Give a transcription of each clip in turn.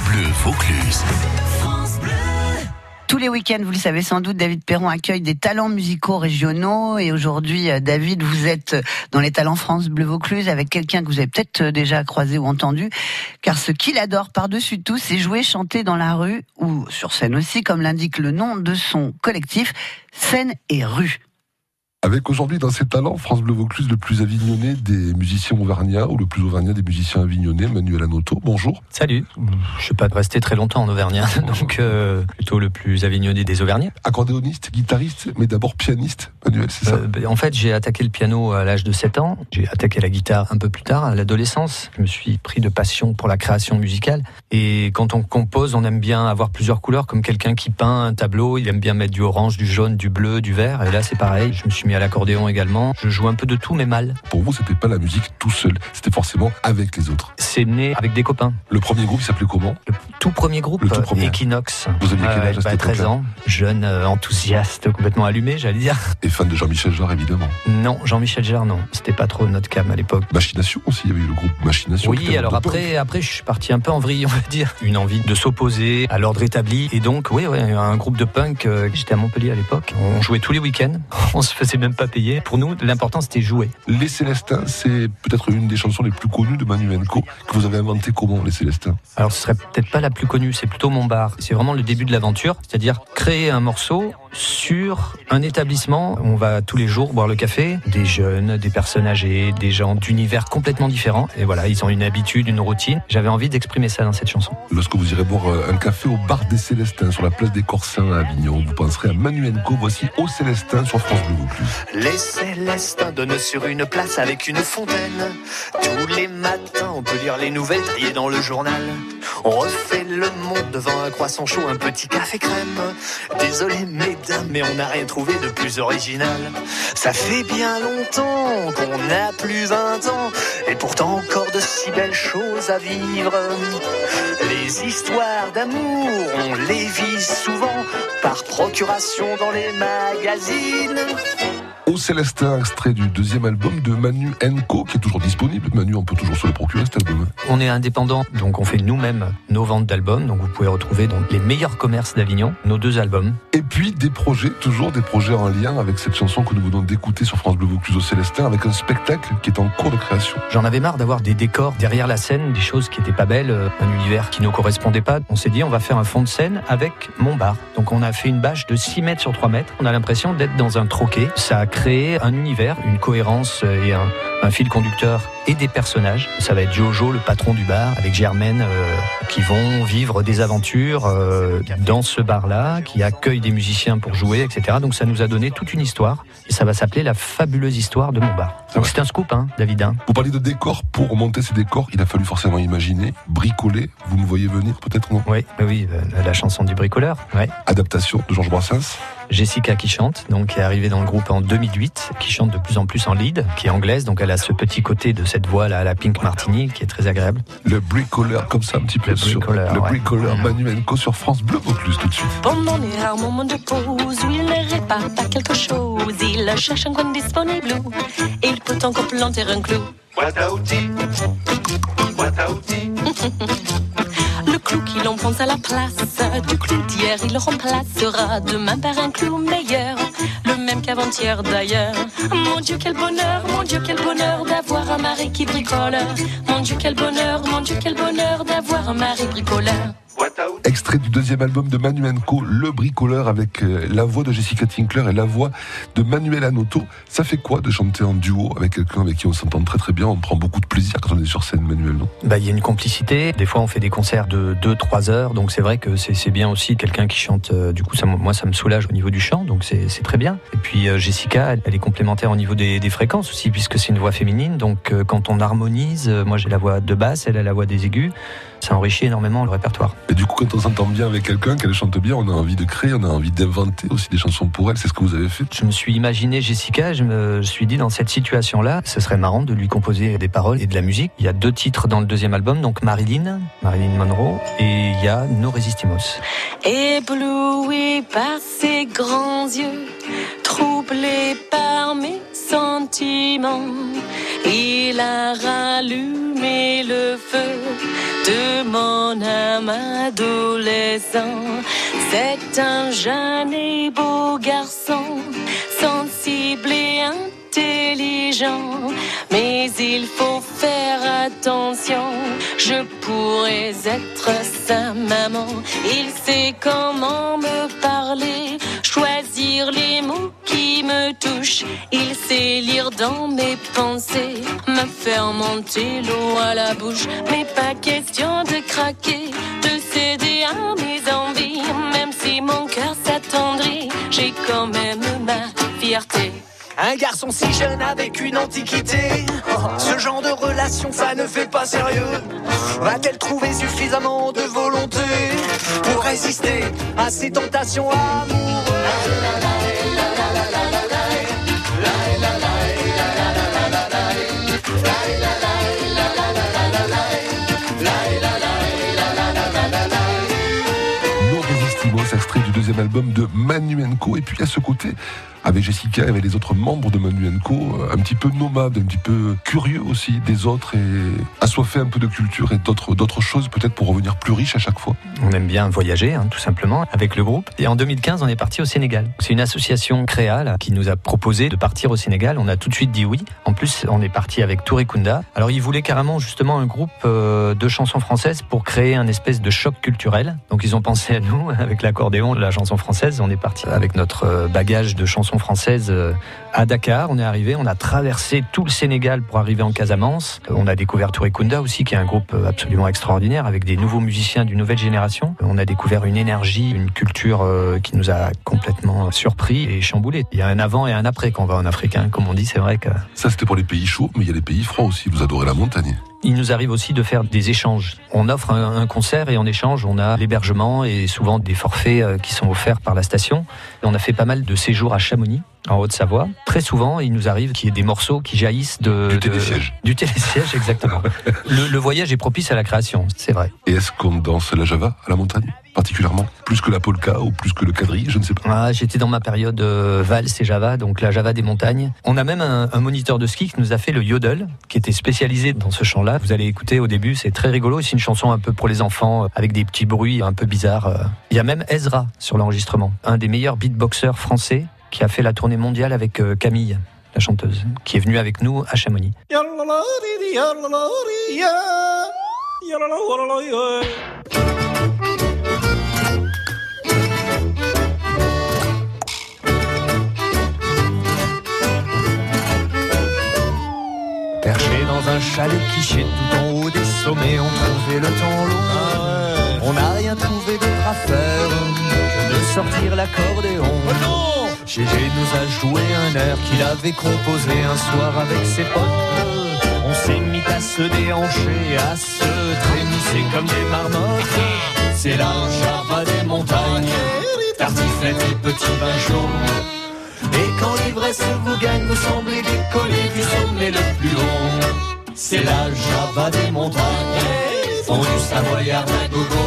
France Bleu Vaucluse. Tous les week-ends, vous le savez sans doute, David Perron accueille des talents musicaux régionaux. Et aujourd'hui, euh, David, vous êtes dans les talents France Bleu Vaucluse avec quelqu'un que vous avez peut-être euh, déjà croisé ou entendu. Car ce qu'il adore par-dessus tout, c'est jouer, chanter dans la rue ou sur scène aussi, comme l'indique le nom de son collectif, Scène et Rue. Avec aujourd'hui dans ses talents, France Bleu Vaucluse, le plus avignonné des musiciens auvergnats ou le plus auvergnat des musiciens avignonnais, Manuel Anoto. Bonjour. Salut. Je suis pas resté très longtemps en Auvergnat, donc euh, plutôt le plus avignonné des Auvergnats. Accordéoniste, guitariste, mais d'abord pianiste, Manuel, c'est ça Euh, ben, En fait, j'ai attaqué le piano à l'âge de 7 ans. J'ai attaqué la guitare un peu plus tard, à l'adolescence. Je me suis pris de passion pour la création musicale. Et quand on compose, on aime bien avoir plusieurs couleurs, comme quelqu'un qui peint un tableau. Il aime bien mettre du orange, du jaune, du bleu, du vert. Et là, c'est pareil. Je me suis mis à l'accordéon également. Je joue un peu de tout, mais mal. Pour vous, c'était pas la musique tout seul, c'était forcément avec les autres. C'est né avec des copains. Le premier groupe, il s'appelait comment? Le tout premier groupe, Le tout premier. Equinox. Vous aviez quel âge à bah, cette 13 époque-là? ans, jeune, euh, enthousiaste, complètement allumé, j'allais dire. Et fan de Jean-Michel Jarre, évidemment. Non, Jean-Michel Jarre, non. C'était pas trop notre cam à l'époque. Machination aussi, il y avait eu le groupe Machination. Oui, alors après, après, je suis parti un peu en vrille, on va dire. Une envie de s'opposer à l'ordre établi. Et donc, oui, ouais, un groupe de punk. euh, J'étais à Montpellier à l'époque. On jouait tous les week-ends. On se faisait même pas payer. Pour nous, l'important, c'était jouer. Les Célestins, c'est peut-être une des chansons les plus connues de Manu Enco, que vous avez inventé comment, les Célestins? Alors, ce serait peut-être pas la plus connue, c'est plutôt mon bar. C'est vraiment le début de l'aventure, c'est-à-dire créer un morceau sur un établissement. On va tous les jours boire le café, des jeunes, des personnes âgées, des gens d'univers complètement différents. Et voilà, ils ont une habitude, une routine. J'avais envie d'exprimer ça dans cette chanson. Lorsque vous irez boire euh, un café au bar des Célestins, sur la place des Corsins à Avignon, vous penserez à Manu Enco, voici Au Célestin sur France Bleu Vaucluse. Les Célestins donnent sur une place avec une fontaine. Tous les matins, on peut lire les nouvelles triées dans le journal. On refait le monde devant un croissant chaud, un petit café crème. Désolé, mesdames, mais on n'a rien trouvé de plus original. Ça fait bien longtemps qu'on n'a plus 20 ans, et pourtant encore de si belles choses à vivre. Les histoires d'amour, on les vit souvent par procuration dans les magazines. Au Célestin, extrait du deuxième album de Manu Enco, qui est toujours disponible. Manu, on peut toujours se le procurer cet album. On est indépendant, donc on fait nous-mêmes nos ventes d'albums. Donc vous pouvez retrouver dans les meilleurs commerces d'Avignon nos deux albums. Et puis des projets, toujours des projets en lien avec cette chanson que nous venons d'écouter sur France Bleu Vaucluse au Célestin, avec un spectacle qui est en cours de création. J'en avais marre d'avoir des décors derrière la scène, des choses qui étaient pas belles, euh, un univers qui ne correspondait pas. On s'est dit, on va faire un fond de scène avec mon bar. Donc on a fait une bâche de 6 mètres sur 3 mètres. On a l'impression d'être dans un troquet. Ça a créé un univers, une cohérence euh, et un, un fil conducteur et des personnages. Ça va être Jojo, le patron du bar, avec Germaine, euh, qui vont vivre des aventures euh, dans ce bar-là, qui accueille des musiciens pour jouer, etc. Donc ça nous a donné toute une histoire. Et ça va s'appeler la fabuleuse histoire de mon bar. Donc c'est un scoop, hein, David. hein. Vous parlez de décors. Pour monter ces décors, il a fallu forcément imaginer, bricoler. Vous me voyez venir, peut-être non? Oui, la chanson du bricoleur. Ouais. Adaptation de Georges Brassens. Jessica qui chante, donc qui est arrivée dans le groupe en 2008, qui chante de plus en plus en lead, qui est anglaise, donc elle a ce petit côté de cette voix là à la Pink Martini qui est très agréable. Le bricoleur, comme ça, un petit peu Le sur bricoleur, le ouais. bricoleur Manu Enco sur France Bleu Vaucluse tout de suite. Pendant les rares moments de pause où il ne répare pas quelque chose, il cherche un coin disponible et il peut encore planter un clou. Boîte à outils, à la place du clou d'hier, il remplacera demain par un clou meilleur, le même qu'avant-hier d'ailleurs. Mon Dieu, quel bonheur, mon Dieu, quel bonheur d'avoir un mari qui bricole. Mon Dieu, quel bonheur, mon Dieu, quel bonheur d'avoir un mari bricoleur. Extrait du deuxième album de Manu Enco, Le bricoleur, avec euh, la voix de Jessica Tinkler et la voix de Manuel Anoto. Ça fait quoi de chanter en duo avec quelqu'un avec qui on s'entend très très bien? On prend beaucoup de plaisir quand on est sur scène, Manuel, non? Bah, il y a une complicité. Des fois, on fait des concerts de 2-3 heures, donc c'est vrai que c'est bien aussi quelqu'un qui chante. euh, du coup, ça, moi, ça me soulage au niveau du chant, donc c'est très bien. Et puis euh, Jessica, elle, elle est complémentaire au niveau des, des fréquences aussi, puisque c'est une voix féminine. Donc euh, quand on harmonise, moi j'ai la voix de basse, elle a la voix des aigus. Ça enrichit énormément le répertoire. Et du coup, quand on s'entend bien avec quelqu'un, qu'elle chante bien, on a envie de créer, on a envie d'inventer aussi des chansons pour elle. C'est ce que vous avez fait. Je me suis imaginé Jessica, je me suis dit dans cette situation-là, ce serait marrant de lui composer des paroles et de la musique. Il y a deux titres dans le deuxième album, donc Marilyn, Marilyn Monroe, et il y a No Resistimos. Ébloui par ses grands yeux, troublé par mes sentiments, il a rallumé le feu de mon âme adolescent. C'est un jeune et beau garçon, sensible et intelligent. Mais il faut faire attention, je pourrais être sa maman. Il sait comment me parler, choisir les mots me touchent. Il sait lire dans mes pensées, me faire monter l'eau à la bouche. Mais pas question de craquer, de céder à mes envies. Même si mon cœur s'attendrit, j'ai quand même ma fierté. Un garçon si jeune avec une antiquité. Ce genre de relation, ça ne fait pas sérieux. Va-t-elle trouver suffisamment de volonté pour résister à ces tentations amoureuses? Album de Manuenko. Et puis à ce côté, avec Jessica avec les autres membres de Manuenko, un petit peu nomade, un petit peu curieux aussi des autres et assoiffé un peu de culture et d'autres, choses peut-être pour revenir plus riche à chaque fois. On aime bien voyager, hein, tout simplement, avec le groupe. Et en 2015, on est parti au Sénégal. C'est une association créa là, qui nous a proposé de partir au Sénégal. On a tout de suite dit oui. En plus, on est parti avec Touré Kunda. Alors, ils voulaient carrément justement un groupe euh, de chansons françaises pour créer un espèce de choc culturel. Donc, ils ont pensé à nous avec l'accordéon la chanson française. On est parti avec notre euh, bagage de chansons françaises euh, à Dakar. On est arrivé, on a traversé tout le Sénégal pour arriver en Casamance. On a découvert Touré Kunda aussi, qui est un groupe euh, absolument extraordinaire avec des nouveaux musiciens d'une nouvelle génération. On a découvert une énergie, une culture euh, qui nous a complètement surpris et chamboulé. Il y a un avant et un après quand on va en Afrique. hein. Comme on dit, c'est vrai que Ça c'était pour les pays chauds, mais il y a les pays froids aussi. Vous adorez la montagne. Il nous arrive aussi de faire des échanges. On offre un, concert et en échange, on a l'hébergement et souvent des forfaits euh, qui sont offerts par la station. On a fait pas mal de séjours à Chamonix, en Haute-Savoie. Très souvent, il nous arrive qu'il y ait des morceaux qui jaillissent de... Du de- télésiège. Du télésiège, exactement. le, le voyage est propice à la création, c'est vrai. Et est-ce qu'on danse la java à la montagne particulièrement? Plus que la polka ou plus que le quadrille, je ne sais pas. Ah, J'étais dans ma période euh, valse et Java, donc la Java des montagnes. On a même un, un moniteur de ski qui nous a fait le yodel, qui était spécialisé dans ce chant-là. Vous allez écouter au début, c'est très rigolo. C'est une chanson un peu pour les enfants, euh, avec des petits bruits un peu bizarres. euh. Il y a même Ezra sur l'enregistrement, un des meilleurs beatboxers français qui a fait la tournée mondiale avec euh, Camille, la chanteuse, qui est venue avec nous à Chamonix. Perché dans un chalet cliché tout en haut des sommets, on trouvait le temps long. On n'a rien trouvé d'autre à faire sortir l'accordéon. Gégé nous a joué un air qu'il avait composé un soir avec ses potes. On s'est mis à se déhancher, à se trémisser comme des marmottes. C'est la java des montagnes, tartiflette et petits vins chauds. Et quand l'ivresse vous gagne, vous semblez décoller du sommet le plus haut. C'est la java des montagnes, fond du savoyard à gogo.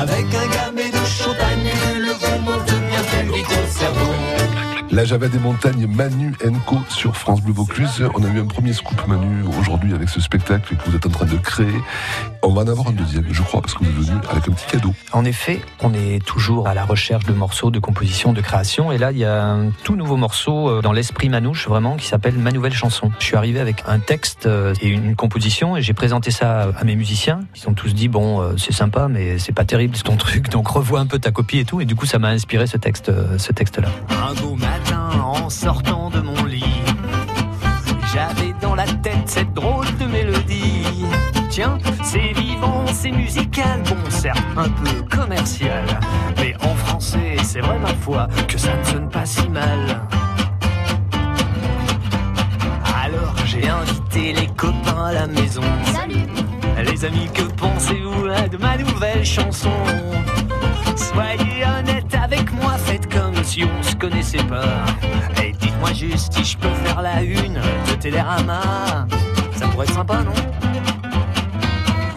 Avec un gamet de chautagne, le vous monte bien vite au cerveau. La Java des montagnes Manu Enco sur France Bleu Vaucluse. On a eu un premier scoop Manu aujourd'hui avec ce spectacle que vous êtes en train de créer. On va en avoir un deuxième, je crois, parce que vous êtes venu avec un petit cadeau. En effet, on est toujours à la recherche de morceaux, de composition, de création. Et là, il y a un tout nouveau morceau euh, dans l'esprit manouche, vraiment, qui s'appelle Ma Nouvelle Chanson. Je suis arrivé avec un texte euh, et une composition et j'ai présenté ça à mes musiciens. Ils ont tous dit, bon, euh, c'est sympa, mais c'est pas terrible, c'est ton truc, donc revois un peu ta copie et tout. Et du coup, ça m'a inspiré ce texte, ce texte-là. Un beau matin, en sortant de mon lit, j'avais dans la tête cette drôle de mélodie. Tiens, c'est vivant, c'est musical, bon, certes un peu commercial, mais en français, c'est vrai ma foi que ça ne sonne pas si mal. Alors j'ai invité les copains à la maison. Salut Les amis, que pensez-vous là, de ma nouvelle chanson? Et dites-moi juste si je peux faire la une de Télérama. Ça pourrait être sympa, non?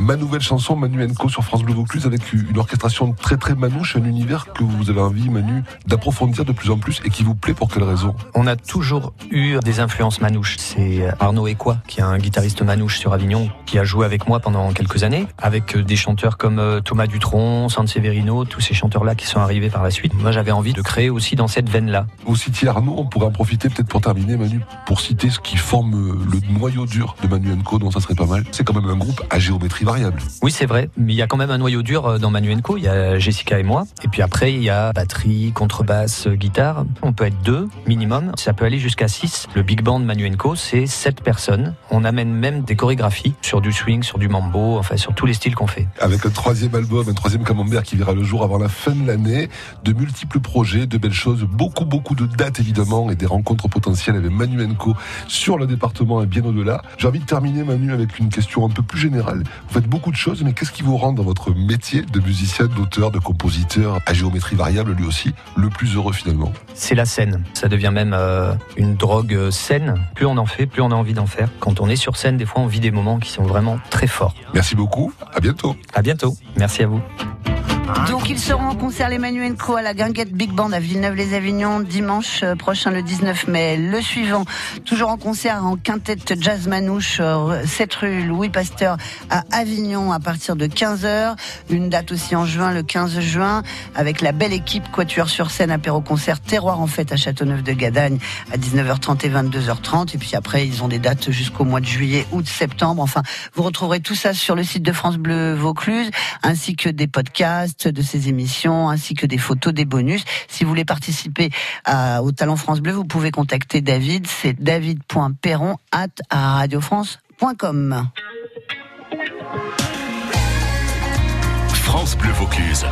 Ma nouvelle chanson, Manu Enco sur France Bleu Vaucluse, avec une orchestration très très manouche, un univers que vous avez envie, Manu, d'approfondir de plus en plus et qui vous plaît pour quelle raison? On a toujours eu des influences manouches. C'est Arnaud Equa, qui est un guitariste manouche sur Avignon, qui a joué avec moi pendant quelques années, avec des chanteurs comme euh, Thomas Dutronc, Sanseverino, tous ces chanteurs-là qui sont arrivés par la suite. Moi, j'avais envie de créer aussi dans cette veine-là. Vous citiez Arnaud, on pourrait en profiter peut-être pour terminer, Manu, pour citer ce qui forme euh, le noyau dur de Manu Co, dont ça serait pas mal. C'est quand même un groupe à géométrie variable. Oui, c'est vrai, mais il y a quand même un noyau dur euh, dans Manu Co. Il y a Jessica et moi, et puis après il y a batterie, contrebasse, guitare. On peut être deux minimum. Ça peut aller jusqu'à six. Le big band Manu Co, c'est sept personnes. On amène même des chorégraphies sur du swing, sur du mambo, enfin sur tous les styles qu'on fait. Avec un troisième album, un troisième camembert qui verra le jour avant la fin de l'année, de multiples projets, de belles choses, beaucoup beaucoup de dates évidemment et des rencontres potentielles avec Manu Co sur le département et bien au-delà. J'ai envie de terminer Manu avec une question un peu plus générale. Vous faites beaucoup de choses, mais qu'est-ce qui vous rend dans votre métier de musicien, d'auteur, de compositeur, à géométrie variable lui aussi, le plus heureux finalement? C'est la scène. Ça devient même euh, une drogue euh, saine. Plus on en fait, plus on a envie d'en faire. Quand on est sur scène, des fois on vit des moments qui sont vraiment très forts. Merci beaucoup, à bientôt. À bientôt, merci à vous. Donc ils seront en concert l'Emmanuel Co à la Guinguette Big Band à Villeneuve-les-Avignon dimanche euh, prochain le 19 mai. Le suivant, toujours en concert en quintette jazz manouche, 7 rue Louis Pasteur à Avignon à partir de 15h. Une date aussi en juin, le 15 juin, avec la belle équipe Quatuor sur scène, apéro concert Terroir en fête à Châteauneuf de Gadagne à 19h30 et 22h30. Et puis après, ils ont des dates jusqu'au mois de juillet, août, septembre. Enfin, vous retrouverez tout ça sur le site de France Bleu Vaucluse, ainsi que des de ces émissions ainsi que des photos, des bonus. Si vous voulez participer au Talent France Bleu, vous pouvez contacter David. C'est david.perron at radiofrance.com. France Bleu Vaucluse.